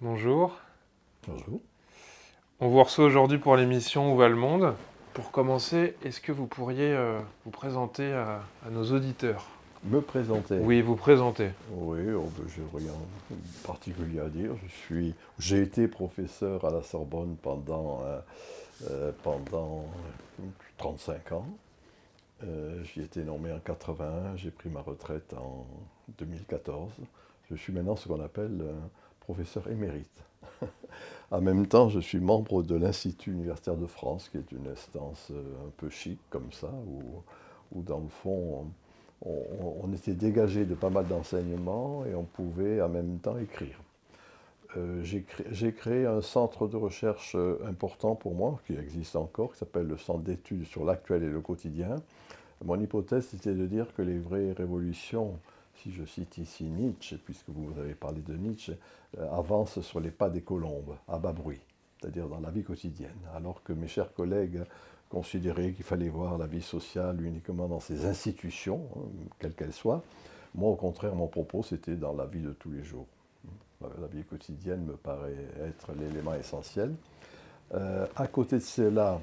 bonjour. Bonjour. On vous reçoit aujourd'hui pour l'émission Où va le monde? Pour commencer, est-ce que vous pourriez euh, vous présenter à, nos auditeurs? Me présenter Oui, vous présenter. Oui, je n'ai rien de particulier à dire. Je suis, j'ai été professeur à la Sorbonne pendant, euh, euh, pendant 35 ans. J'y étais nommé en 81, j'ai pris ma retraite en 2014. Je suis maintenant ce qu'on appelle professeur émérite. en même temps, je suis membre de l'Institut universitaire de France, qui est une instance euh, un peu chic comme ça, où, dans le fond, on, était dégagé de pas mal d'enseignements et on pouvait en même temps écrire. Euh, j'ai créé, un centre de recherche euh, important pour moi, qui existe encore, qui s'appelle le Centre d'études sur l'actuel et le quotidien. Mon hypothèse, c'était de dire que les vraies révolutions si je cite ici Nietzsche, puisque vous avez parlé de Nietzsche, euh, avance sur les pas des colombes, à bas bruit, c'est-à-dire dans la vie quotidienne, alors que mes chers collègues considéraient qu'il fallait voir la vie sociale uniquement dans ses institutions, hein, quelles qu'elles soient. Moi, au contraire, mon propos, c'était dans la vie de tous les jours. La vie quotidienne me paraît être l'élément essentiel. Euh, à côté de cela,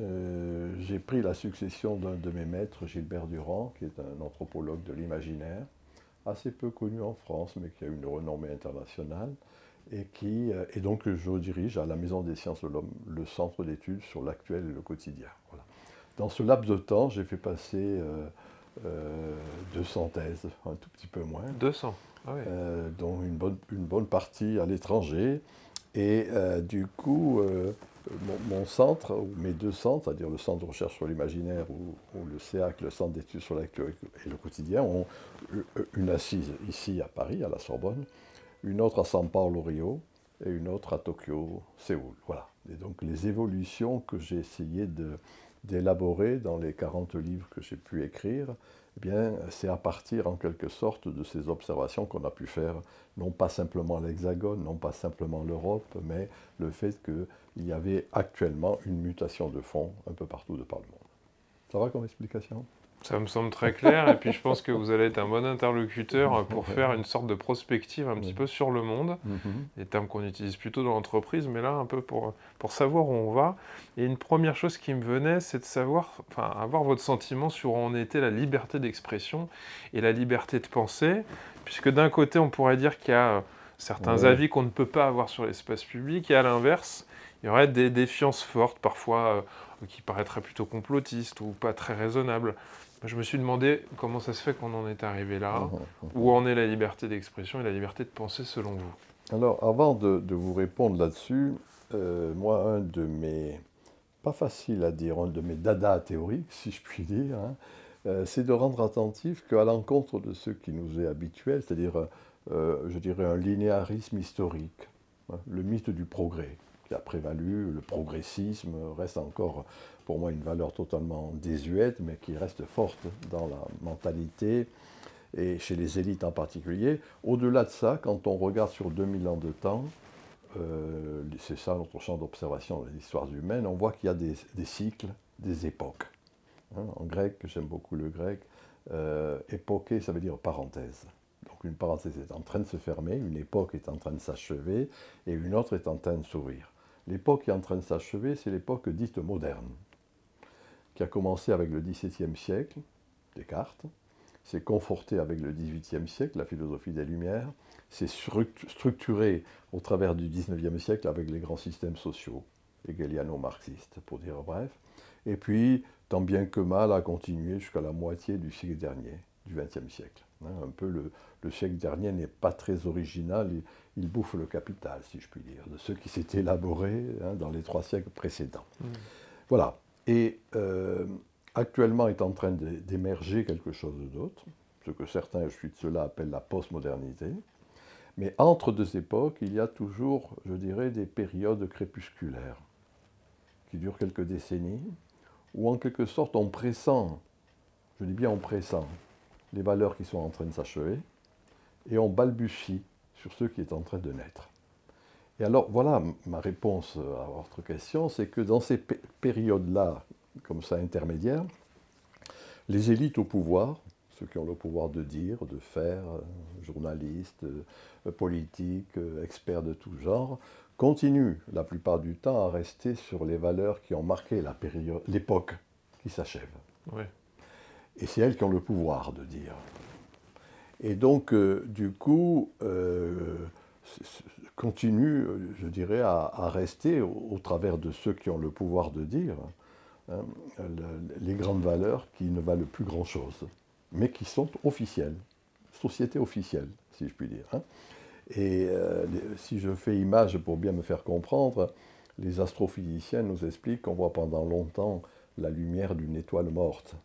euh, j'ai pris la succession d'un de mes maîtres, Gilbert Durand, qui est un anthropologue de l'imaginaire, assez peu connu en France, mais qui a une renommée internationale, et qui euh, et donc je dirige à la Maison des sciences de l'homme le centre d'études sur l'actuel et le quotidien. Dans ce laps de temps, j'ai fait passer 200 euh, thèses, un tout petit peu moins. 200, ah dont une bonne, une bonne partie à l'étranger. Et du coup, mon, centre, ou mes deux centres, c'est-à-dire le centre de recherche sur l'imaginaire ou, le CEAC, le centre d'études sur l'actuel et le quotidien, ont une assise ici à Paris, à la Sorbonne, une autre à São Paulo, Rio, et une autre à Tokyo, Séoul. Voilà. Et donc les évolutions que j'ai essayé d'élaborer dans les 40 livres que j'ai pu écrire, eh bien, c'est à partir en quelque sorte de ces observations qu'on a pu faire, non pas simplement l'Hexagone, non pas simplement l'Europe, mais le fait qu'il y avait actuellement une mutation de fond un peu partout de par le monde. Ça va comme explication? Ça me semble très clair, et puis je pense que vous allez être un bon interlocuteur pour faire une sorte de prospective un petit peu sur le monde, des termes qu'on utilise plutôt dans l'entreprise, mais là un peu pour, pour savoir où on va. Et une première chose qui me venait, c'est de savoir, enfin, avoir votre sentiment sur où en était la liberté d'expression et la liberté de penser, puisque d'un côté on pourrait dire qu'il y a certains avis qu'on ne peut pas avoir sur l'espace public, et à l'inverse, il y aurait des défiances fortes, parfois euh, qui paraîtraient plutôt complotistes ou pas très raisonnables. Je me suis demandé comment ça se fait qu'on en est arrivé là, mmh, mmh, mmh. où en est la liberté d'expression et la liberté de penser selon vous Alors, avant de, vous répondre là-dessus, euh, moi, un de mes, pas facile à dire, un de mes dada théoriques, si je puis dire, hein, euh, c'est de rendre attentif qu'à l'encontre de ce qui nous est habituel, c'est-à-dire, euh, je dirais, un linéarisme historique, hein, le mythe du progrès qui a prévalu, le progressisme reste encore pour moi une valeur totalement désuète, mais qui reste forte dans la mentalité et chez les élites en particulier. Au-delà de ça, quand on regarde sur 2000 ans de temps, euh, c'est ça notre champ d'observation des histoires humaines, on voit qu'il y a des, cycles, des époques. Hein, en grec, j'aime beaucoup le grec, euh, époqué, ça veut dire parenthèse. Donc une parenthèse est en train de se fermer, une époque est en train de s'achever et une autre est en train de s'ouvrir. L'époque qui est en train de s'achever, c'est l'époque dite moderne qui a commencé avec le XVIIe siècle, Descartes, s'est conforté avec le XVIIIe siècle, la philosophie des Lumières, s'est structuré au travers du XIXe siècle avec les grands systèmes sociaux, hegeliano-marxistes, pour dire bref, et puis, tant bien que mal, a continué jusqu'à la moitié du siècle dernier, du XXe siècle. Hein, un peu le, siècle dernier n'est pas très original, il, bouffe le capital, si je puis dire, de ce qui s'est élaboré hein, dans les trois siècles précédents. Mmh. Voilà, et euh, actuellement est en train d'émerger quelque chose d'autre, ce que certains, je suis de cela, appellent la postmodernité. Mais entre deux époques, il y a toujours, je dirais, des périodes crépusculaires qui durent quelques décennies, où en quelque sorte on pressent, je dis bien on pressent, les valeurs qui sont en train de s'achever, et on balbutie sur ce qui est en train de naître. Et alors voilà ma réponse à votre question, c'est que dans ces périodes-là, comme ça intermédiaires, les élites au pouvoir, ceux qui ont le pouvoir de dire, de faire, euh, journalistes, euh, politiques, euh, experts de tout genre, continuent la plupart du temps à rester sur les valeurs qui ont marqué l'époque qui s'achève. Et c'est elles qui ont le pouvoir de dire. Et donc, du coup, continue, je dirais, à, rester au, travers de ceux qui ont le pouvoir de dire hein, les grandes valeurs qui ne valent plus grand-chose mais qui sont officielles, sociétés officielles, si je puis dire. Hein. Et euh, si je fais image pour bien me faire comprendre, les astrophysiciens nous expliquent qu'on voit pendant longtemps la lumière d'une étoile morte.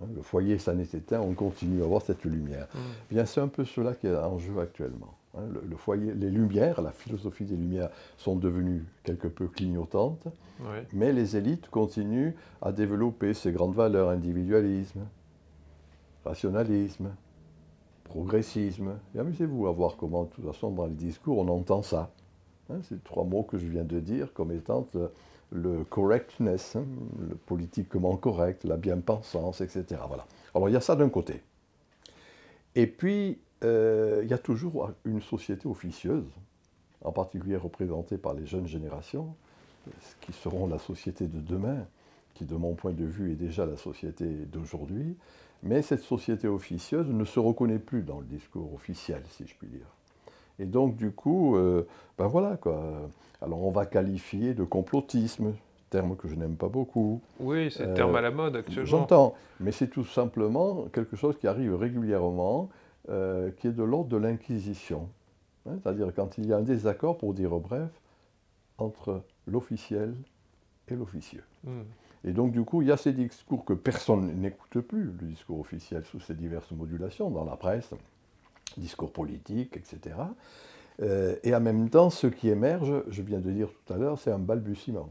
Hein. Le foyer s'en est éteint, on continue à voir cette lumière. Mm. Bien, c'est un peu cela qui est en jeu actuellement. Hein. Le, foyer, les lumières, la philosophie des lumières sont devenues quelque peu clignotantes, mais les élites continuent à développer ces grandes valeurs, individualisme, rationalisme, progressisme. Et amusez-vous à voir comment, de toute façon, dans les discours, on entend ça. Hein, ces trois mots que je viens de dire comme étant le, correctness, hein, le politiquement correct, la bien-pensance, etc. Voilà. Alors il y a ça d'un côté. Et puis, euh, il y a toujours une société officieuse, en particulier représentée par les jeunes générations, qui seront la société de demain, qui de mon point de vue est déjà la société d'aujourd'hui, mais cette société officieuse ne se reconnaît plus dans le discours officiel, si je puis dire. Et donc, du coup, euh, ben voilà quoi. Alors, on va qualifier de complotisme, terme que je n'aime pas beaucoup. Oui, c'est le terme à la mode actuellement. J'entends, mais c'est tout simplement quelque chose qui arrive régulièrement, euh, qui est de l'ordre de l'inquisition. Hein, c'est-à-dire quand il y a un désaccord, pour dire bref, entre l'officiel et l'officieux. Hmm. Et donc, du coup, il y a ces discours que personne n'écoute plus, le discours officiel sous ses diverses modulations, dans la presse, discours politique, etc. Euh, et en même temps, ce qui émerge, je viens de dire tout à l'heure, c'est un balbutiement.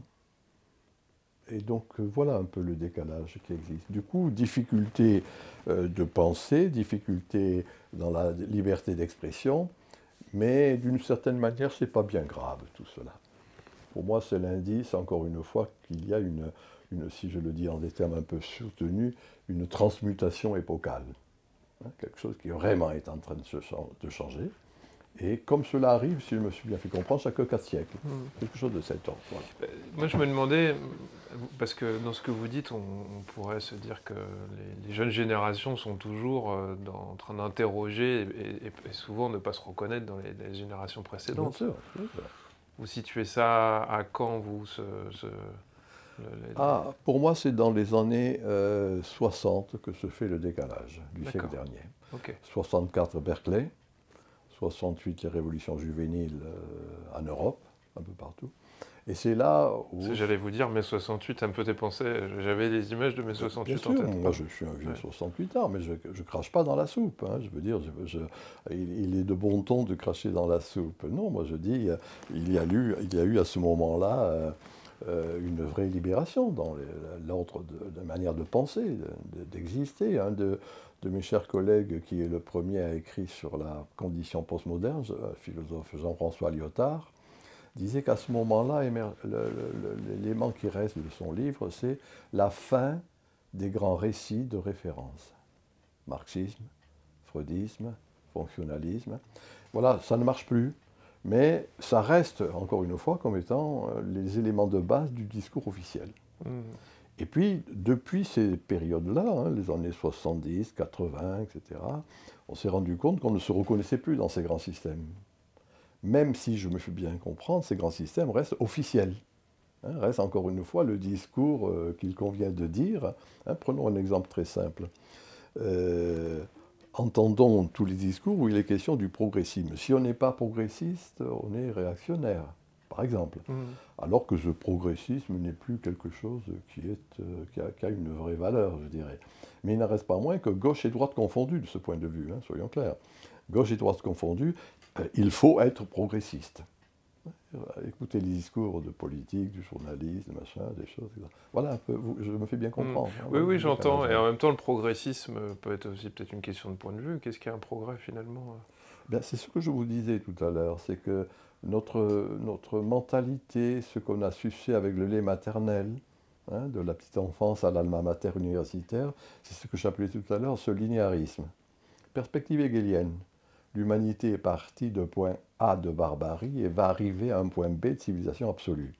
Et donc, euh, voilà un peu le décalage qui existe. Du coup, difficulté euh, de penser, difficulté dans la liberté d'expression, mais d'une certaine manière, ce n'est pas bien grave tout cela. Pour moi, c'est l'indice, encore une fois, qu'il y a une, si je le dis en des termes un peu soutenus, une transmutation épocale. Hein, quelque chose qui vraiment est en train de, changer. Et comme cela arrive, si je me suis bien fait comprendre, chaque quatre siècles. Hmm. Quelque chose de cet ordre. Euh, moi, je me demandais, parce que dans ce que vous dites, on, pourrait se dire que les, jeunes générations sont toujours euh, en train d'interroger et, souvent ne pas se reconnaître dans les, générations précédentes. Bien sûr, Vous situez ça à quand, vous, ce ah, pour moi, c'est dans les années 60 euh, que se fait le décalage du siècle dernier. 64 Berkeley, 68 révolution juvénile euh, en Europe, un peu partout. Et c'est là où... J'allais vous dire, mai 68, ça me faisait penser, j'avais des images de mai 68 en tête. Moi je, suis un vieux 68 ans, mais je ne crache pas dans la soupe. Hein. Je veux dire, il, est de bon ton de cracher dans la soupe. Non, moi je dis, il y a eu, il y a eu à ce moment-là... Euh, euh, une vraie libération dans l'ordre de, manière de penser, d'exister. Un de, mes chers collègues, qui est le premier à écrire sur la condition postmoderne, le euh, philosophe Jean-François Lyotard, disait qu'à ce moment-là, l'élément qui reste de son livre, c'est la fin des grands récits de référence. Marxisme, freudisme, fonctionnalisme. Voilà, ça ne marche plus. Mais ça reste, encore une fois, comme étant euh, les éléments de base du discours officiel. Mmh. Et puis, depuis ces périodes-là, hein, les années 70, 80, etc., on s'est rendu compte qu'on ne se reconnaissait plus dans ces grands systèmes. Même si, je me fais bien comprendre, ces grands systèmes restent officiels. Hein, reste encore une fois le discours euh, qu'il convient de dire. Hein, prenons un exemple très simple. Euh, entendons tous les discours où il est question du progressisme. Si on n'est pas progressiste, on est réactionnaire, par exemple. Mmh. Alors que ce progressisme n'est plus quelque chose qui, est, euh, qui, a, une vraie valeur, je dirais. Mais il n'en reste pas moins que gauche et droite confondues de ce point de vue, hein, soyons clairs. Gauche et droite confondues, euh, il faut être progressiste. Écoutez les discours de politique, du journalisme, machin, des choses. Voilà un peu, je me fais bien mm. comprendre. Hein, oui, oui, j'entends. Et en même temps, le progressisme peut être aussi peut-être une question de point de vue. Qu'est-ce qu'est un progrès finalement C'est ce que je vous disais tout à l'heure, c'est que notre, notre mentalité, ce qu'on a sucé avec le lait maternel, hein, de la petite enfance à l'alma mater universitaire, c'est ce que j'appelais tout à l'heure ce linéarisme. Perspective hegelienne. L'humanité est partie de point A de barbarie et va arriver à un point B de civilisation absolue.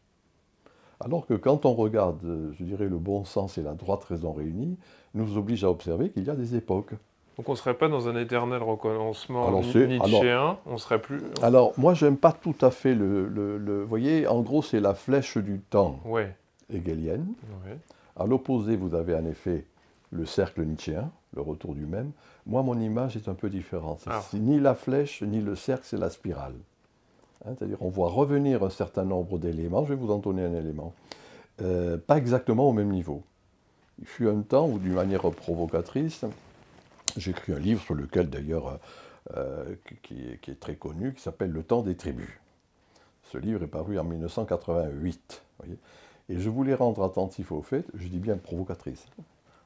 Alors que quand on regarde, je dirais, le bon sens et la droite raison réunis, nous oblige à observer qu'il y a des époques. Donc on ne serait pas dans un éternel recommencement nietzschéen, on serait plus... Alors moi, j'aime pas tout à fait le... Vous voyez, en gros, c'est la flèche du temps ouais. hegelienne. À l'opposé, vous avez en effet le cercle nietzschéen, le retour du même. Moi, mon image est un peu différente. C'est ah. ni la flèche, ni le cercle, c'est la spirale. Hein, c'est-à-dire, on voit revenir un certain nombre d'éléments. Je vais vous en donner un élément. Euh, pas exactement au même niveau. Il fut un temps où, d'une manière provocatrice, j'ai écrit un livre sur lequel, d'ailleurs, euh, qui, est très connu, qui s'appelle Le temps des tribus. Ce livre est paru en 1988. et je voulais rendre attentif au fait, je dis bien provocatrice,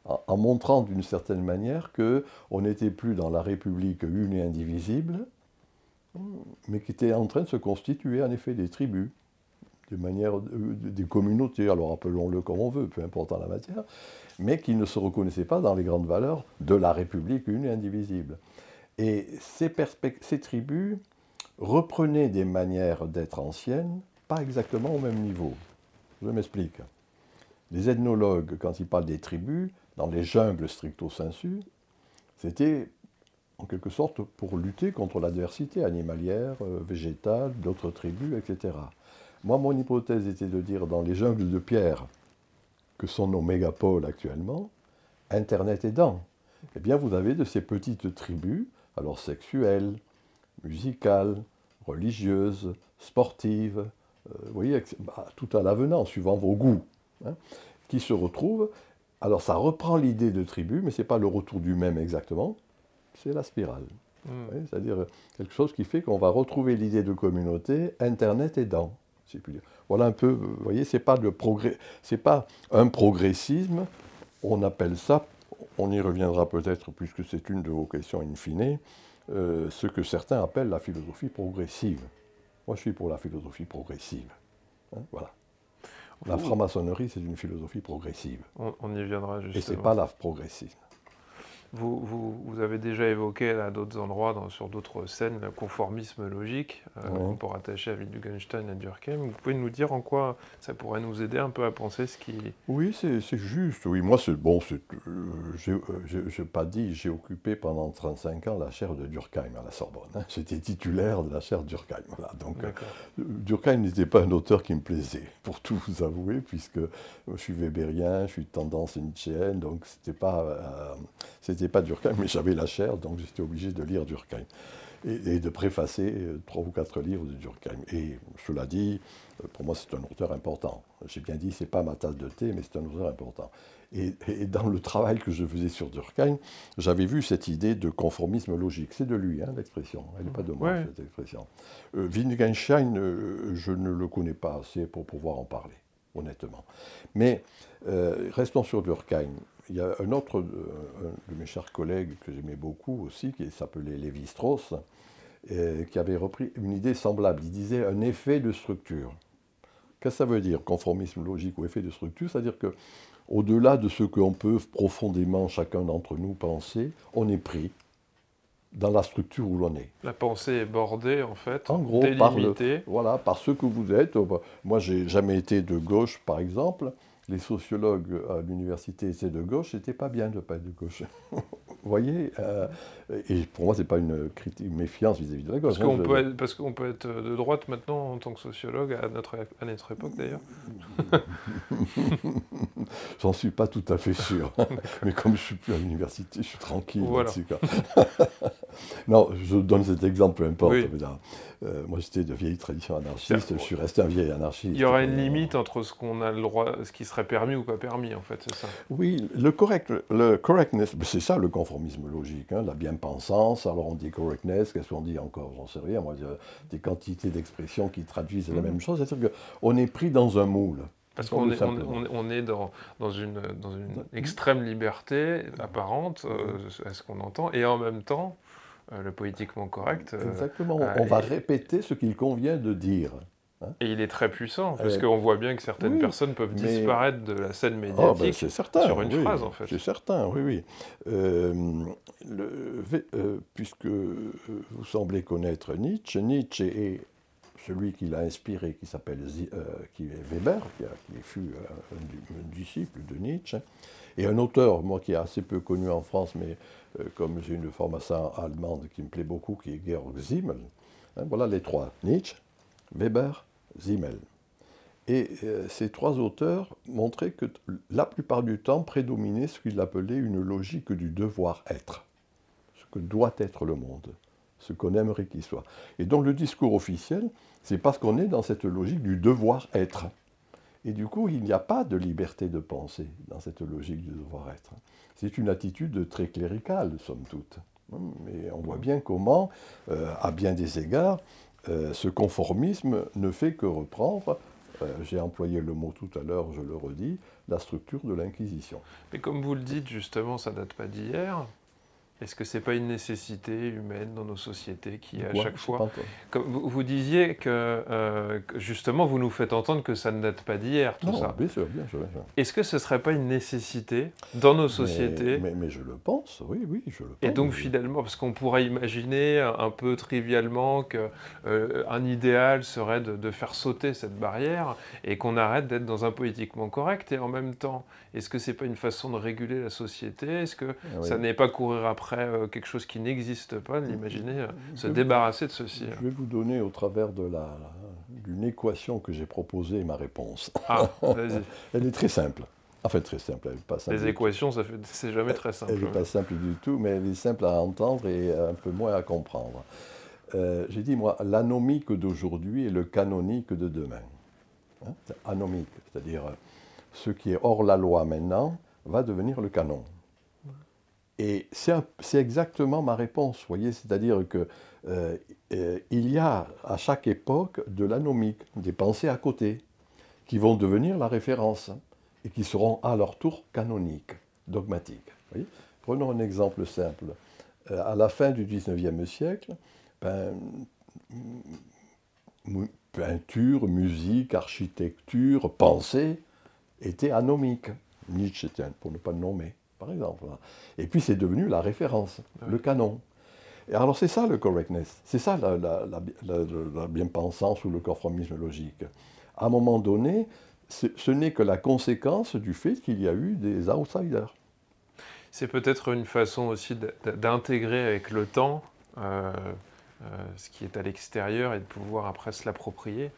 en, montrant d'une certaine manière qu'on n'était plus dans la République une et indivisible, mais qui était en train de se constituer en effet des tribus, des communautés, alors appelons-le comme on veut, peu importe la matière, mais qui ne se reconnaissaient pas dans les grandes valeurs de la République une et indivisible. Et ces tribus reprenaient des manières d'être anciennes, pas exactement au même niveau. Je m'explique. Les ethnologues, quand ils parlent des tribus, dans les jungles stricto sensu, c'était en quelque sorte pour lutter contre l'adversité animalière, euh, végétale, d'autres tribus, etc. Moi, mon hypothèse était de dire dans les jungles de pierre, que sont nos mégapoles actuellement, Internet aidant, eh bien vous avez de ces petites tribus, alors sexuelles, musicales, religieuses, sportives, euh, vous voyez, bah, tout à l'avenant, suivant vos goûts, hein, qui se retrouvent alors ça reprend l'idée de tribu, mais ce n'est pas le retour du même exactement, c'est la spirale. Hmm. C'est-à-dire quelque chose qui fait qu'on va retrouver l'idée de communauté, Internet aidant, si dire. Voilà un peu, vous voyez, ce n'est pas, progrès, pas un progressisme, on appelle ça, on y reviendra peut-être puisque c'est une de vos questions in fine, euh, ce que certains appellent la philosophie progressive. Moi je suis pour la philosophie progressive. Hein, voilà. La franc-maçonnerie, c'est une philosophie progressive. On, y viendra justement. Et ce n'est pas la progressisme. Vous, vous, avez déjà évoqué à d'autres endroits, sur d'autres scènes, le conformisme logique, euh, pour attacher à Wittgenstein et Durkheim. Vous pouvez nous dire en quoi ça pourrait nous aider un peu à penser ce qui... Oui, c'est juste. Oui, moi, c'est bon, euh, je n'ai pas dit, j'ai occupé pendant 35 ans la chaire de Durkheim à la Sorbonne. Hein. J'étais titulaire de la chaire Durkheim. Voilà. Donc, euh, Durkheim n'était pas un auteur qui me plaisait, pour tout vous avouer, puisque je suis webérien, je suis de tendance nietzschéenne, donc c'était pas... Euh, pas Durkheim, mais j'avais la chair, donc j'étais obligé de lire Durkheim. Et, de préfacer euh, trois ou quatre livres de Durkheim. Et cela dit, euh, pour moi, c'est un auteur important. J'ai bien dit, c'est pas ma tasse de thé, mais c'est un auteur important. Et, dans le travail que je faisais sur Durkheim, j'avais vu cette idée de conformisme logique. C'est de lui, hein, l'expression. Elle n'est pas de moi, cette expression. Euh, Wittgenstein, euh, je ne le connais pas assez pour pouvoir en parler, honnêtement. Mais restons sur Durkheim il y a un autre de mes chers collègues que j'aimais beaucoup aussi, qui s'appelait Lévi-Strauss, qui avait repris une idée semblable. Il disait un effet de structure. Qu'est-ce que ça veut dire, conformisme logique ou effet de structure? C'est-à-dire que au-delà de ce qu'on peut profondément chacun d'entre nous penser, on est pris dans la structure où l'on est. La pensée est bordée, en fait, en gros, délimitée. Par voilà, par ce que vous êtes. Moi, j'ai jamais été de gauche, par exemple les sociologues à l'université étaient de gauche, c'était pas bien de ne pas être de gauche. Vous voyez euh, Et pour moi, ce n'est pas une critique, méfiance vis-à-vis de la gauche. Parce qu'on peut, être, parce qu'on peut être de droite maintenant en tant que sociologue, à notre, à notre époque d'ailleurs J'en suis pas tout à fait sûr. Mais comme je suis plus à l'université, je suis tranquille. Voilà. Non, je donne cet exemple, peu importe. Euh, moi, j'étais de vieille tradition anarchiste, je suis resté un vieil anarchiste. Il y aurait une limite entre ce qu'on a le droit, ce qui serait permis ou pas permis, en fait, c'est ça? Oui, le, correct, le correctness, c'est ça le conformisme logique, hein, la bien-pensance. Alors on dit correctness, qu'est-ce qu'on dit encore? J'en sais rien. Moi, des quantités d'expressions qui traduisent la mmh. même chose. C'est-à-dire qu'on est pris dans un moule. Parce qu'on est, on, est dans, dans, une, dans une extrême liberté apparente, euh, à ce qu'on entend, et en même temps, euh, le politiquement correct. Euh, Exactement, on va répéter ce qu'il convient de dire. Hein. et il est très puissant, parce qu'on voit bien que certaines personnes peuvent disparaître de la scène ben, médiatique sur une phrase, en fait. C'est certain, oui, oui. le, puisque vous semblez connaître Nietzsche, Nietzsche est celui qui l'a inspiré, qui s'appelle euh, qui est Weber, qui, fut euh, un, disciple de Nietzsche, et un auteur, moi qui est assez peu connu en France, mais euh, comme j'ai une formation allemande qui me plaît beaucoup, qui est Georg Simmel. Hein, voilà les trois, Nietzsche, Weber, Simmel. Et ces trois auteurs montraient que la plupart du temps prédominait ce qu'ils appelaient une logique du devoir-être, ce que doit être le monde ce qu'on aimerait qu'il soit. Et donc le discours officiel, c'est parce qu'on est dans cette logique du devoir-être. Et du coup, il n'y a pas de liberté de penser dans cette logique du devoir-être. C'est une attitude très cléricale, somme toute. Mais on voit bien comment, euh, à bien des égards, euh, ce conformisme ne fait que reprendre, euh, j'ai employé le mot tout à l'heure, je le redis, la structure de l'Inquisition. Mais comme vous le dites, justement, ça date pas d'hier. Est-ce que ce n'est pas une nécessité humaine dans nos sociétés qui, à chaque fois. Comme vous, disiez euh, que, justement, vous nous faites entendre que ça ne date pas d'hier, tout ça. Bien sûr, bien sûr. Est-ce que ce ne serait pas une nécessité dans nos sociétés mais, je le pense, oui, oui, je le pense. Et donc, finalement, parce qu'on pourrait imaginer un peu trivialement qu'un euh, idéal serait de, faire sauter cette barrière et qu'on arrête d'être dans un politiquement correct. Et en même temps, est-ce que ce n'est pas une façon de réguler la société? Est-ce que ah ça n'est pas courir après euh, quelque chose qui n'existe pas, l'imaginer euh, se débarrasser de ceci. Je vais vous donner au travers de la d'une équation que j'ai proposée ma réponse. Ah, vas-y. elle est très simple. Enfin, très simple. Elle pas simple Les équations, ça c'est jamais très simple. Elle n'est pas simple du tout, mais elle est simple à entendre et un peu moins à comprendre. Euh, j'ai dit, moi, l'anomique d'aujourd'hui est le canonique de demain. Hein anomique, c'est-à-dire ce qui est hors la loi maintenant va devenir le canon. Et c'est exactement ma réponse, voyez, c'est-à-dire qu'il euh, euh, y a à chaque époque de l'anomique, des pensées à côté, qui vont devenir la référence et qui seront à leur tour canoniques, dogmatiques. Prenons un exemple simple. Euh, à la fin du XIXe siècle, ben, peinture, musique, architecture, pensée étaient anomiques. Nietzsche, pour ne pas le nommer par exemple. Et puis c'est devenu la référence, le canon. Et alors c'est ça le correctness, c'est ça la, bien-pensance ou le conformisme logique. À un moment donné, ce n'est que la conséquence du fait qu'il y a eu des outsiders. C'est peut-être une façon aussi d'intégrer avec le temps euh, euh, ce qui est à l'extérieur et de pouvoir après se l'approprier.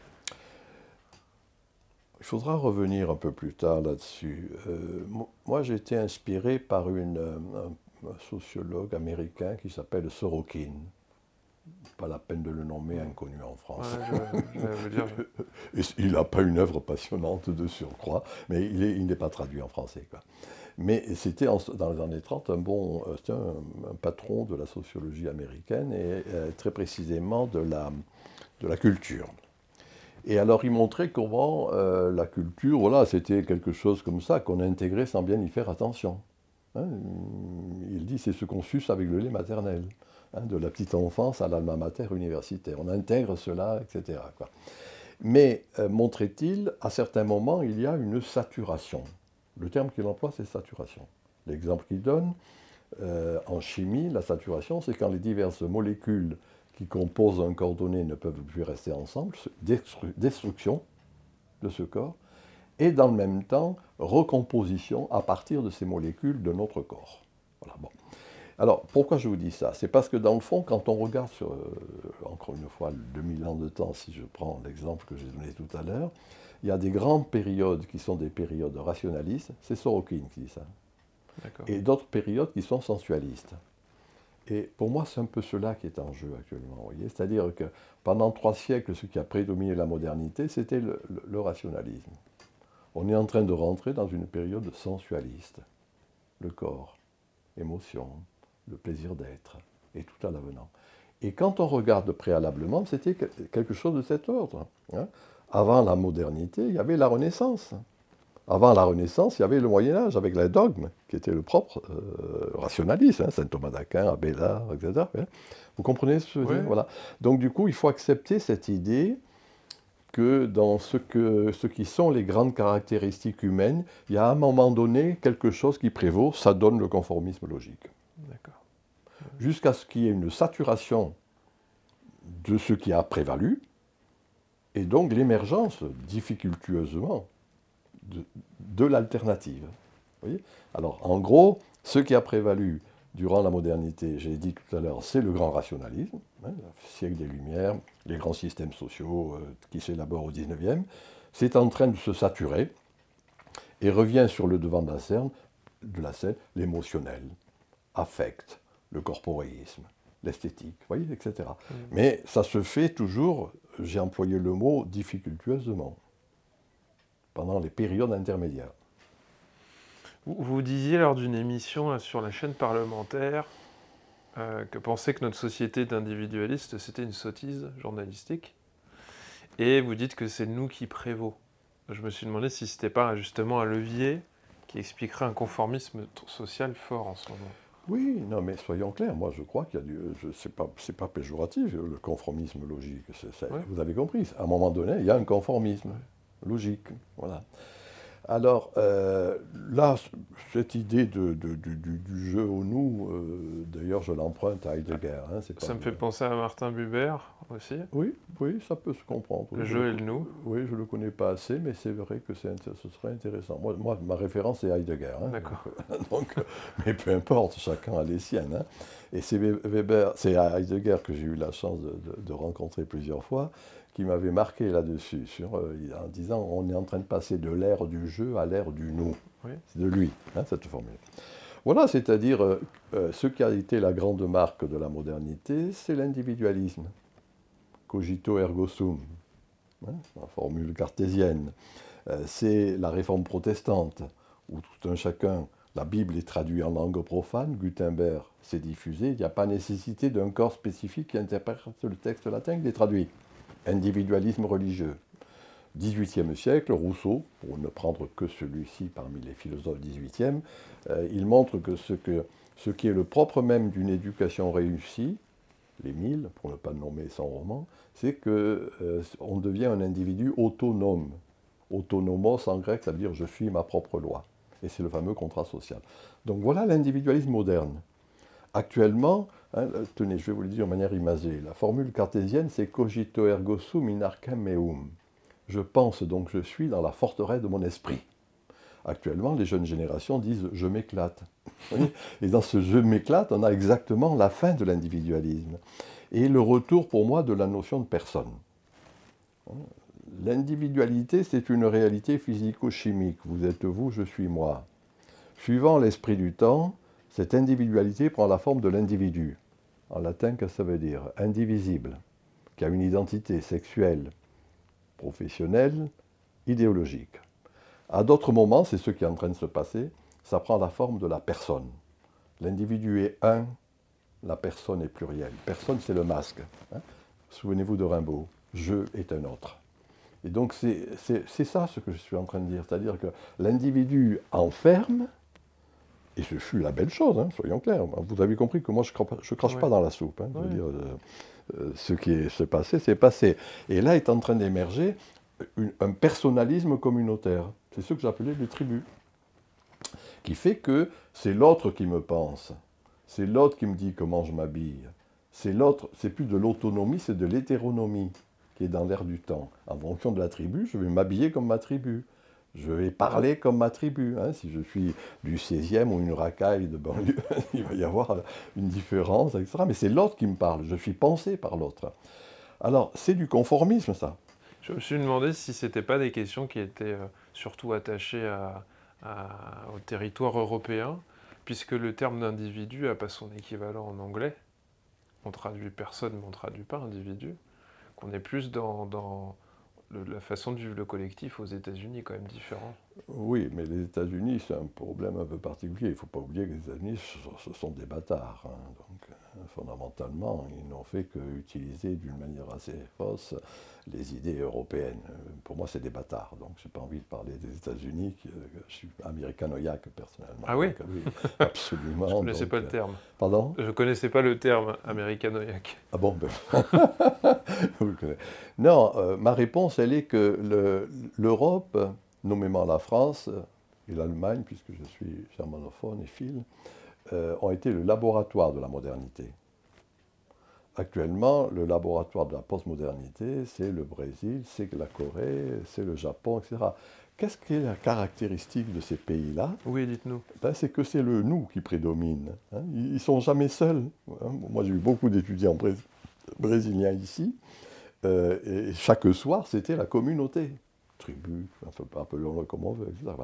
Il faudra revenir un peu plus tard là-dessus. Euh, moi, j'ai été inspiré par une, euh, un, sociologue américain qui s'appelle Sorokin. Pas la peine de le nommer inconnu en France. il n'a pas une œuvre passionnante de surcroît, mais il n'est pas traduit en français. Quoi. Mais c'était dans les années 30 un bon, euh, un, un, patron de la sociologie américaine et très précisément de la, de la culture. Et alors il montrait comment euh, la culture, voilà, c'était quelque chose comme ça qu'on intégrait sans bien y faire attention. Hein. il dit c'est ce qu'on suce avec le lait maternel, hein, de la petite enfance à l'alma mater universitaire. On intègre cela, etc. Mais euh, montrait-il, à certains moments, il y a une saturation. Le terme qu'il emploie, c'est saturation. L'exemple qu'il donne, euh, en chimie, la saturation, c'est quand les diverses molécules qui composent un corps donné ne peuvent plus rester ensemble, destruction de ce corps, et dans le même temps, recomposition à partir de ces molécules de notre corps. Voilà, bon. Alors, pourquoi je vous dis ça? C'est parce que dans le fond, quand on regarde sur, euh, encore une fois, 2000 ans de temps, si je prends l'exemple que j'ai donné tout à l'heure, il y a des grandes périodes qui sont des périodes rationalistes, c'est Sorokin qui dit ça, et d'autres périodes qui sont sensualistes. Et pour moi, c'est un peu cela qui est en jeu actuellement. C'est-à-dire que pendant trois siècles, ce qui a prédominé la modernité, c'était le, rationalisme. On est en train de rentrer dans une période sensualiste. Le corps, émotion, le plaisir d'être, et tout à l'avenant. Et quand on regarde préalablement, c'était quelque chose de cet ordre. Hein. Avant la modernité, il y avait la Renaissance. Avant la Renaissance, il y avait le Moyen Âge avec les dogmes, qui était le propre euh, rationalisme, hein, Saint Thomas d'Aquin, Abélard, etc. Hein. Vous comprenez ce que je veux dire? Voilà. Donc du coup, il faut accepter cette idée que dans ce, que, ce qui sont les grandes caractéristiques humaines, il y a à un moment donné quelque chose qui prévaut, ça donne le conformisme logique. Jusqu'à ce qu'il y ait une saturation de ce qui a prévalu, et donc l'émergence, difficultueusement, de, l'alternative. Alors, en gros, ce qui a prévalu durant la modernité, j'ai dit tout à l'heure, c'est le grand rationalisme, hein, le siècle des Lumières, les grands systèmes sociaux euh, qui s'élaborent au XIXe. C'est en train de se saturer et revient sur le devant de la scène, de la scène l'émotionnel, affect, le corporéisme, l'esthétique, voyez, etc. Mmh. Mais ça se fait toujours, j'ai employé le mot difficultueusement pendant les périodes intermédiaires. Vous, disiez lors d'une émission sur la chaîne parlementaire euh, que penser que notre société est individualiste, c'était une sottise journalistique. Et vous dites que c'est nous qui prévaut. Je me suis demandé si ce n'était pas justement un levier qui expliquerait un conformisme social fort en ce moment. Oui, non, mais soyons clairs, moi je crois qu'il y a du. Ce n'est pas, pas péjoratif, le conformisme logique. Vous avez compris, à un moment donné, il y a un conformisme logique. Voilà. Alors euh, là, cette idée de, du, jeu au nous, euh, d'ailleurs, je l'emprunte à Heidegger. Hein, ça me fait penser à Martin Buber aussi. Oui, oui, ça peut se comprendre. Le jeu et le nous. Oui, je ne le connais pas assez, mais c'est vrai que ce serait intéressant. Moi, moi, ma référence est Heidegger. Hein, D'accord. Donc, mais peu importe, chacun a les siennes. Hein. Et c'est Weber, c'est Heidegger que j'ai eu la chance de rencontrer plusieurs fois qui m'avait marqué là-dessus, euh, en disant on est en train de passer de l'ère du jeu à l'ère du nous. C'est de lui, hein, cette formule. Voilà, c'est-à-dire euh, euh, ce qui a été la grande marque de la modernité, c'est l'individualisme. Cogito ergo sum, hein, la formule cartésienne. c'est la réforme protestante, où tout un chacun, la Bible est traduite en langue profane, Gutenberg s'est diffusé, il n'y a pas nécessité d'un corps spécifique qui interprète le texte latin qui est traduit individualisme religieux. 18e siècle, Rousseau, pour ne prendre que celui-ci parmi les philosophes 18e, euh, il montre que ce, qui est le propre même d'une éducation réussie, les mille, pour ne pas nommer son roman, c'est qu'on euh, devient un individu autonome. Autonomos en grec, ça veut dire je suis ma propre loi. Et c'est le fameux contrat social. Donc voilà l'individualisme moderne. Actuellement, hein, tenez, je vais vous le dire de manière imagée, la formule cartésienne, c'est cogito ergo sum in meum. Je pense donc je suis dans la forteresse de mon esprit. Actuellement, les jeunes générations disent je m'éclate. Et dans ce je m'éclate, on a exactement la fin de l'individualisme et le retour pour moi de la notion de personne. L'individualité, c'est une réalité physico-chimique. Vous êtes vous, je suis moi. Suivant l'esprit du temps, cette individualité prend la forme de l'individu. En latin, que ça veut dire Indivisible, qui a une identité sexuelle, professionnelle, idéologique. À d'autres moments, c'est ce qui est en train de se passer, ça prend la forme de la personne. L'individu est un, la personne est plurielle. Personne, c'est le masque. Hein. Souvenez-vous de Rimbaud, je est un autre. Et donc c'est ça ce que je suis en train de dire, c'est-à-dire que l'individu enferme, et ce fut la belle chose, hein, soyons clairs. Vous avez compris que moi, je ne crache pas dans la soupe. Hein, dire, euh, euh, ce qui s'est passé, c'est passé. Et là est en train d'émerger un personnalisme communautaire. C'est ce que j'appelais les tribus. Qui fait que c'est l'autre qui me pense. C'est l'autre qui me dit comment je m'habille. C'est l'autre, c'est plus de l'autonomie, c'est de l'hétéronomie qui est dans l'air du temps. En fonction de la tribu, je vais m'habiller comme ma tribu je vais parler comme ma tribu. Hein. Si je suis du 16e ou une racaille de banlieue, il va y avoir une différence, etc. Mais c'est l'autre qui me parle. Je suis pensé par l'autre. Alors, c'est du conformisme, ça. Je me suis demandé si ce n'était pas des questions qui étaient euh, surtout attachées au territoire européen, puisque le terme d'individu n'a pas son équivalent en anglais, on traduit personne, mais on traduit pas individu, qu'on est plus dans la façon de vivre le collectif aux États-Unis quand même différent. Oui, mais les États-Unis, c'est un problème un peu particulier. Il ne faut pas oublier que les États-Unis, ce sont des bâtards. Hein. Donc, euh, fondamentalement, ils n'ont fait qu'utiliser d'une manière assez fausse les idées européennes. Euh, pour moi, c'est des bâtards. Donc, je n'ai pas envie de parler des États-Unis. Euh, je suis américanoïaque, personnellement. Ah oui, Absolument. je ne connaissais pas le terme. Pardon? Je ne connaissais pas le terme américanoïaque. Ah bon ben... Non, ma réponse, elle est que l'Europe nommément la France et l'Allemagne, puisque je suis germanophone et fil, euh, ont été le laboratoire de la modernité. Actuellement, le laboratoire de la postmodernité, c'est le Brésil, c'est la Corée, c'est le Japon, etc. Qu'est-ce qui est la caractéristique de ces pays-là? Oui, dites-nous. Ben, c'est que c'est le nous qui prédomine. Hein. Ils ne sont jamais seuls. Hein. Moi, j'ai eu beaucoup d'étudiants brésiliens ici. Euh, et chaque soir, c'était la communauté tribu, appelons-le comme on veut, etc.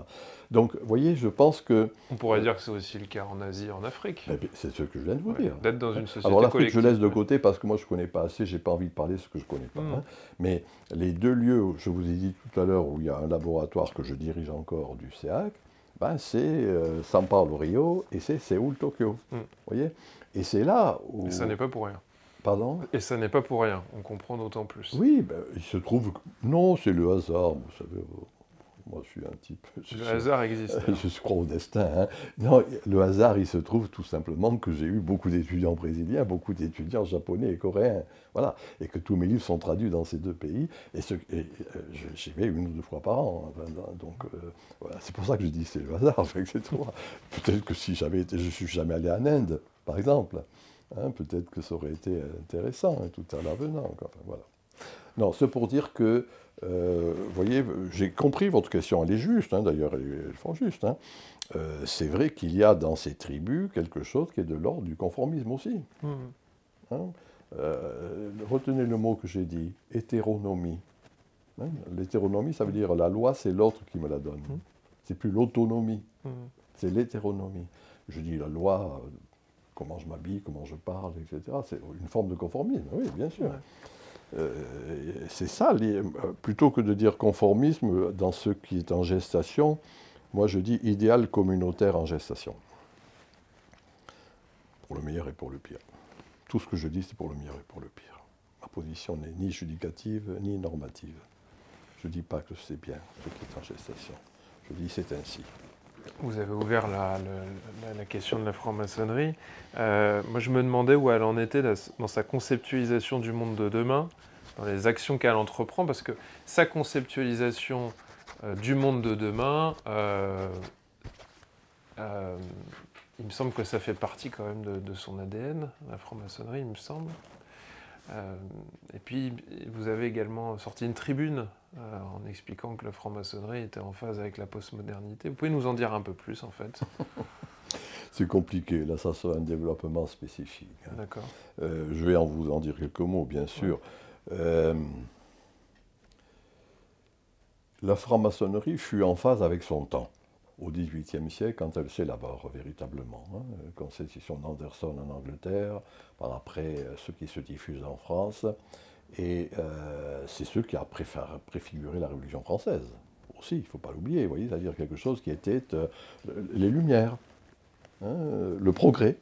Donc, vous voyez, je pense que... On pourrait dire que c'est aussi le cas en Asie, en Afrique. C'est ce que je viens de vous dire. D'être dans une société Alors l'Afrique, je laisse de côté parce que moi, je ne connais pas assez, je n'ai pas envie de parler de ce que je ne connais pas. Hmm. Hein. Mais les deux lieux, je vous ai dit tout à l'heure, où il y a un laboratoire que je dirige encore du CEAC, ben, c'est euh, São Paulo, Rio, et c'est Séoul, Tokyo. Hmm. Vous voyez? Et c'est là où... Et ça n'est pas pour rien. Pardon Et ça n'est pas pour rien, on comprend d'autant plus. Oui, ben, il se trouve que... Non, c'est le hasard, vous savez. Euh, moi, je suis un type... le hasard existe. Je crois au destin. Hein. Non, le hasard, il se trouve tout simplement que j'ai eu beaucoup d'étudiants brésiliens, beaucoup d'étudiants japonais et coréens. Voilà. Et que tous mes livres sont traduits dans ces deux pays. Et, ce... et euh, j'y vais une ou deux fois par an. Donc, euh, voilà. c'est pour ça que je dis c'est le hasard. Peut-être que si j'avais été... Je suis jamais allé en Inde, par exemple. Hein, peut-être que ça aurait été intéressant, hein, tout à l'avenant. voilà. Non, c'est pour dire que, euh, vous voyez, j'ai compris votre question, elle est juste, hein, d'ailleurs, elle est fort juste. Euh, c'est vrai qu'il y a dans ces tribus quelque chose qui est de l'ordre du conformisme aussi. Mmh. Euh, retenez le mot que j'ai dit, hétéronomie. L'hétéronomie, ça veut dire la loi, c'est l'autre qui me la donne. Mmh. C'est plus l'autonomie, mmh. c'est l'hétéronomie. Je dis la loi, comment je m'habille, comment je parle, etc. C'est une forme de conformisme, oui, bien sûr. Euh, c'est ça, euh, plutôt que de dire conformisme dans ce qui est en gestation, moi je dis idéal communautaire en gestation. Pour le meilleur et pour le pire. Tout ce que je dis, c'est pour le meilleur et pour le pire. Ma position n'est ni judicative ni normative. Je ne dis pas que c'est bien ce qui est en gestation. Je dis c'est ainsi. Vous avez ouvert la, question de la franc-maçonnerie. Euh, moi, je me demandais où elle en était dans sa conceptualisation du monde de demain, dans les actions qu'elle entreprend, parce que sa conceptualisation euh, du monde de demain, euh, il me semble que ça fait partie quand même de, de son ADN, la franc-maçonnerie, il me semble. Euh, et puis, vous avez également sorti une tribune euh, en expliquant que la franc-maçonnerie était en phase avec la postmodernité. Vous pouvez nous en dire un peu plus, en fait C'est compliqué, là, ça sera un développement spécifique. Hein. D'accord. Euh, je vais en vous en dire quelques mots, bien sûr. la franc-maçonnerie fut en phase avec son temps au XVIIIe siècle quand elle s'élabore véritablement. Hein. Constitution d'Anderson en Angleterre, par après euh, ce qui se diffuse en France, et euh, c'est ce qui a préfiguré la Révolution française aussi, il ne faut pas l'oublier, voyez, c'est-à-dire quelque chose qui était euh, les Lumières, hein, le progrès,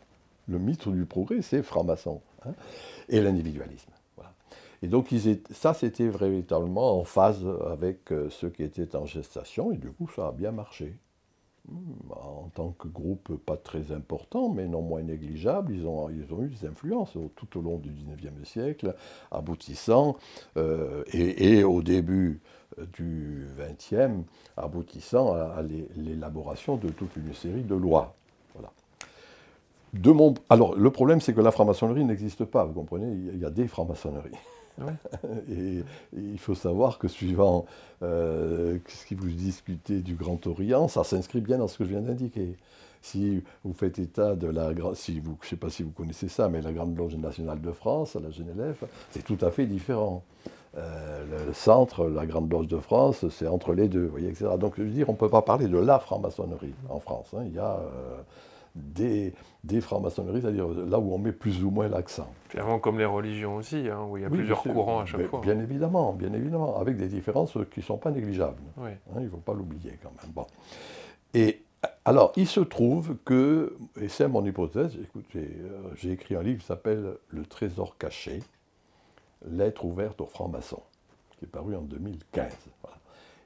le mythe du progrès, c'est franc-maçon, hein, et l'individualisme. Et donc ça, c'était véritablement en phase avec ce qui était en gestation, et du coup, ça a bien marché en tant que groupe pas très important, mais non moins négligeable, ils ont, eu des influences tout au long du XIXe siècle, aboutissant, euh, et, au début euh, du XXe, aboutissant à, l'élaboration de toute une série de lois. Voilà. De mon, alors, le problème, c'est que la franc-maçonnerie n'existe pas, vous comprenez, il y a des francs-maçonneries. Et, il faut savoir que suivant euh, ce qui vous discutez du Grand Orient, ça s'inscrit bien dans ce que je viens d'indiquer. Si vous faites état de la si vous, je ne sais pas si vous connaissez ça, mais la Grande Loge nationale de France, la GNLF, c'est tout à fait différent. Euh, le centre, la Grande Loge de France, c'est entre les deux, voyez, etc. Donc je veux dire, on ne peut pas parler de la franc-maçonnerie en France. Hein. Il y a des, des francs-maçonneries, c'est-à-dire là où on met plus ou moins l'accent. Avant, comme les religions aussi, hein, où il y a plusieurs courants à chaque fois. Bien évidemment, bien évidemment, avec des différences qui ne sont pas négligeables. Oui. Hein, il ne faut pas l'oublier quand même. Bon. Et alors, il se trouve que, et c'est mon hypothèse, écoutez, euh, j'ai écrit un livre qui s'appelle Le Trésor caché, lettre ouverte aux francs-maçons, qui est paru en 2015.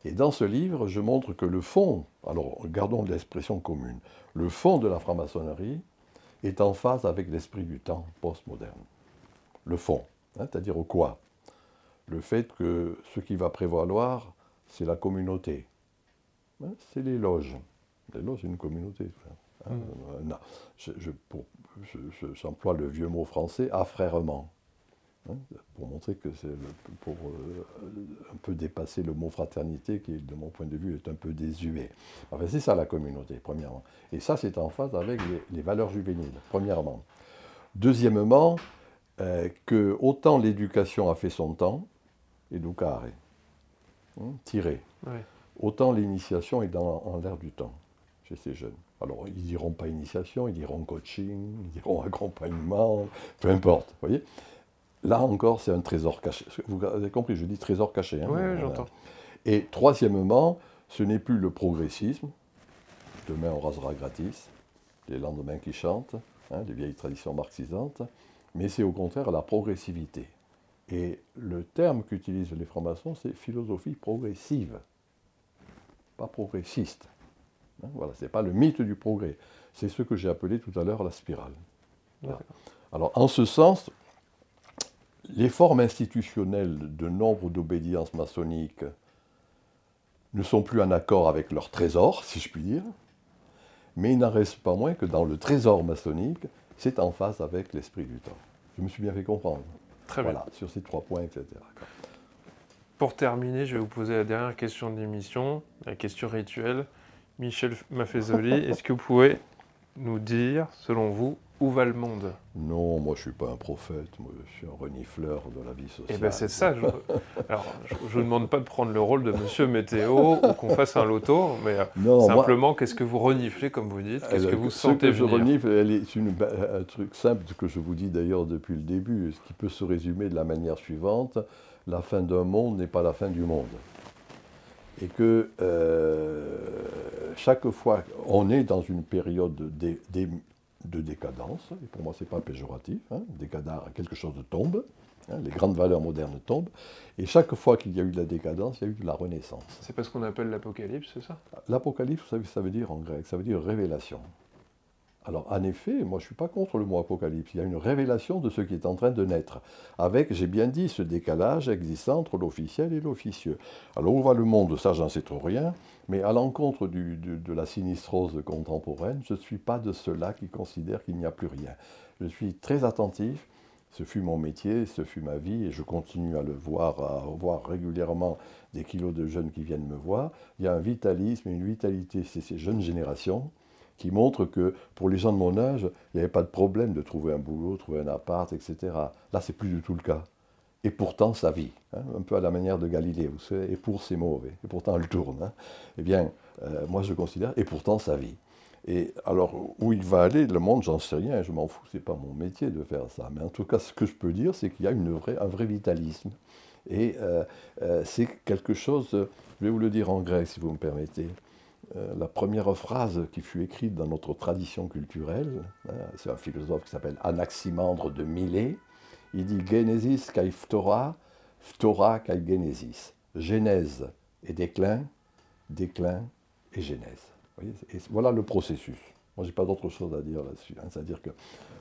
Et dans ce livre, je montre que le fond, alors gardons l'expression commune, le fond de la franc-maçonnerie est en phase avec l'esprit du temps postmoderne. Le fond, hein, c'est-à-dire quoi? Le fait que ce qui va prévaloir, c'est la communauté, hein, c'est les loges. Les loges, c'est une communauté. Hein, mm. euh, j'emploie le vieux mot français, affrèrement. Hein, pour montrer que c'est pour euh, un peu dépasser le mot fraternité qui, de mon point de vue, est un peu désuet. Enfin, c'est ça la communauté, premièrement. Et ça, c'est en phase avec les, valeurs juvéniles, premièrement. Deuxièmement, euh, que autant l'éducation a fait son temps, educare, hein, tirer, autant l'initiation est dans, en l'air du temps chez ces jeunes. Alors, ils diront pas initiation, ils diront coaching, ils diront accompagnement, peu importe, vous voyez Là encore, c'est un trésor caché. Vous avez compris, je dis trésor caché. Hein, oui, j'entends. Et troisièmement, ce n'est plus le progressisme. Demain, on rasera gratis. Les lendemains qui chantent, hein, les vieilles traditions marxisantes. Mais c'est au contraire la progressivité. Et le terme qu'utilisent les francs-maçons, c'est philosophie progressive, pas progressiste. Hein, voilà, ce n'est pas le mythe du progrès. C'est ce que j'ai appelé tout à l'heure la spirale. Alors, en ce sens, les formes institutionnelles de nombre d'obédiences maçonniques ne sont plus en accord avec leur trésor, si je puis dire, mais il n'en reste pas moins que dans le trésor maçonnique, c'est en phase avec l'esprit du temps. Je me suis bien fait comprendre. Très voilà, sur ces trois points, etc. Pour terminer, je vais vous poser la dernière question de l'émission, la question rituelle. Michel Maffezoli, est-ce que vous pouvez nous dire, selon vous, où va le monde? Non, moi je ne suis pas un prophète, moi je suis un renifleur de la vie sociale. Eh bien c'est ça. Je... Alors je ne vous demande pas de prendre le rôle de Monsieur Météo ou qu'on fasse un loto, mais euh, simplement qu'est-ce que vous reniflez comme vous dites? Qu'est-ce que vous sentez que je renifle, c'est un truc simple que je vous dis d'ailleurs depuis le début, ce qui peut se résumer de la manière suivante la fin d'un monde n'est pas la fin du monde. Et que euh, chaque fois, on est dans une période de, de décadence, et pour moi c'est pas péjoratif, hein, quelque chose de tombe, hein, les grandes valeurs modernes tombent, et chaque fois qu'il y a eu de la décadence, il y a eu de la renaissance. C'est pas ce qu'on appelle l'apocalypse, c'est ça? L'apocalypse, ce ça veut dire en grec? Ça veut dire révélation. Alors, en effet, moi je ne suis pas contre le mot apocalypse. Il y a une révélation de ce qui est en train de naître. Avec, j'ai bien dit, ce décalage existant entre l'officiel et l'officieux. Alors, où va le monde? Ça, j'en sais trop rien. Mais à l'encontre de la sinistrose contemporaine, je ne suis pas de ceux-là qui considèrent qu'il n'y a plus rien. Je suis très attentif. Ce fut mon métier, ce fut ma vie, et je continue à le voir, à voir régulièrement des kilos de jeunes qui viennent me voir. Il y a un vitalisme, une vitalité, c'est ces jeunes générations qui montrent que pour les gens de mon âge, il n'y avait pas de problème de trouver un boulot, trouver un appart, etc. Là, c'est plus du tout le cas. Et pourtant, ça vit, hein, un peu à la manière de Galilée, vous savez, et pour c'est mauvais, et pourtant elle tourne. Hein. Eh bien, euh, moi je considère, et pourtant ça vit. Et alors, où il va aller, le monde, j'en sais rien, je m'en fous, c'est pas mon métier de faire ça. Mais en tout cas, ce que je peux dire, c'est qu'il y a une vraie, un vrai vitalisme. Et euh, euh, c'est quelque chose, je vais vous le dire en grec, si vous me permettez. La première phrase qui fut écrite dans notre tradition culturelle, hein, c'est un philosophe qui s'appelle Anaximandre de Milet, il dit Genesis kai phtora, phtora kai Genesis. Genèse et déclin, déclin et genèse. et voilà le processus. Moi, je n'ai pas d'autre chose à dire là-dessus. Hein. C'est-à-dire que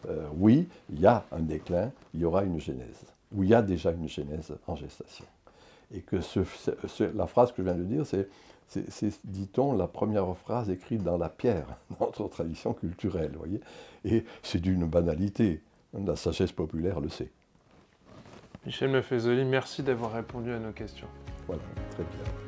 euh, oui, il y a un déclin, il y aura une genèse. Ou il y a déjà une genèse en gestation. Et que la phrase que je viens de dire, c'est, dit-on, la première phrase écrite dans la pierre, dans notre tradition culturelle. Voyez et c'est d'une banalité. La sagesse populaire le sait. Michel Mefezoli, merci d'avoir répondu à nos questions. Voilà, très bien.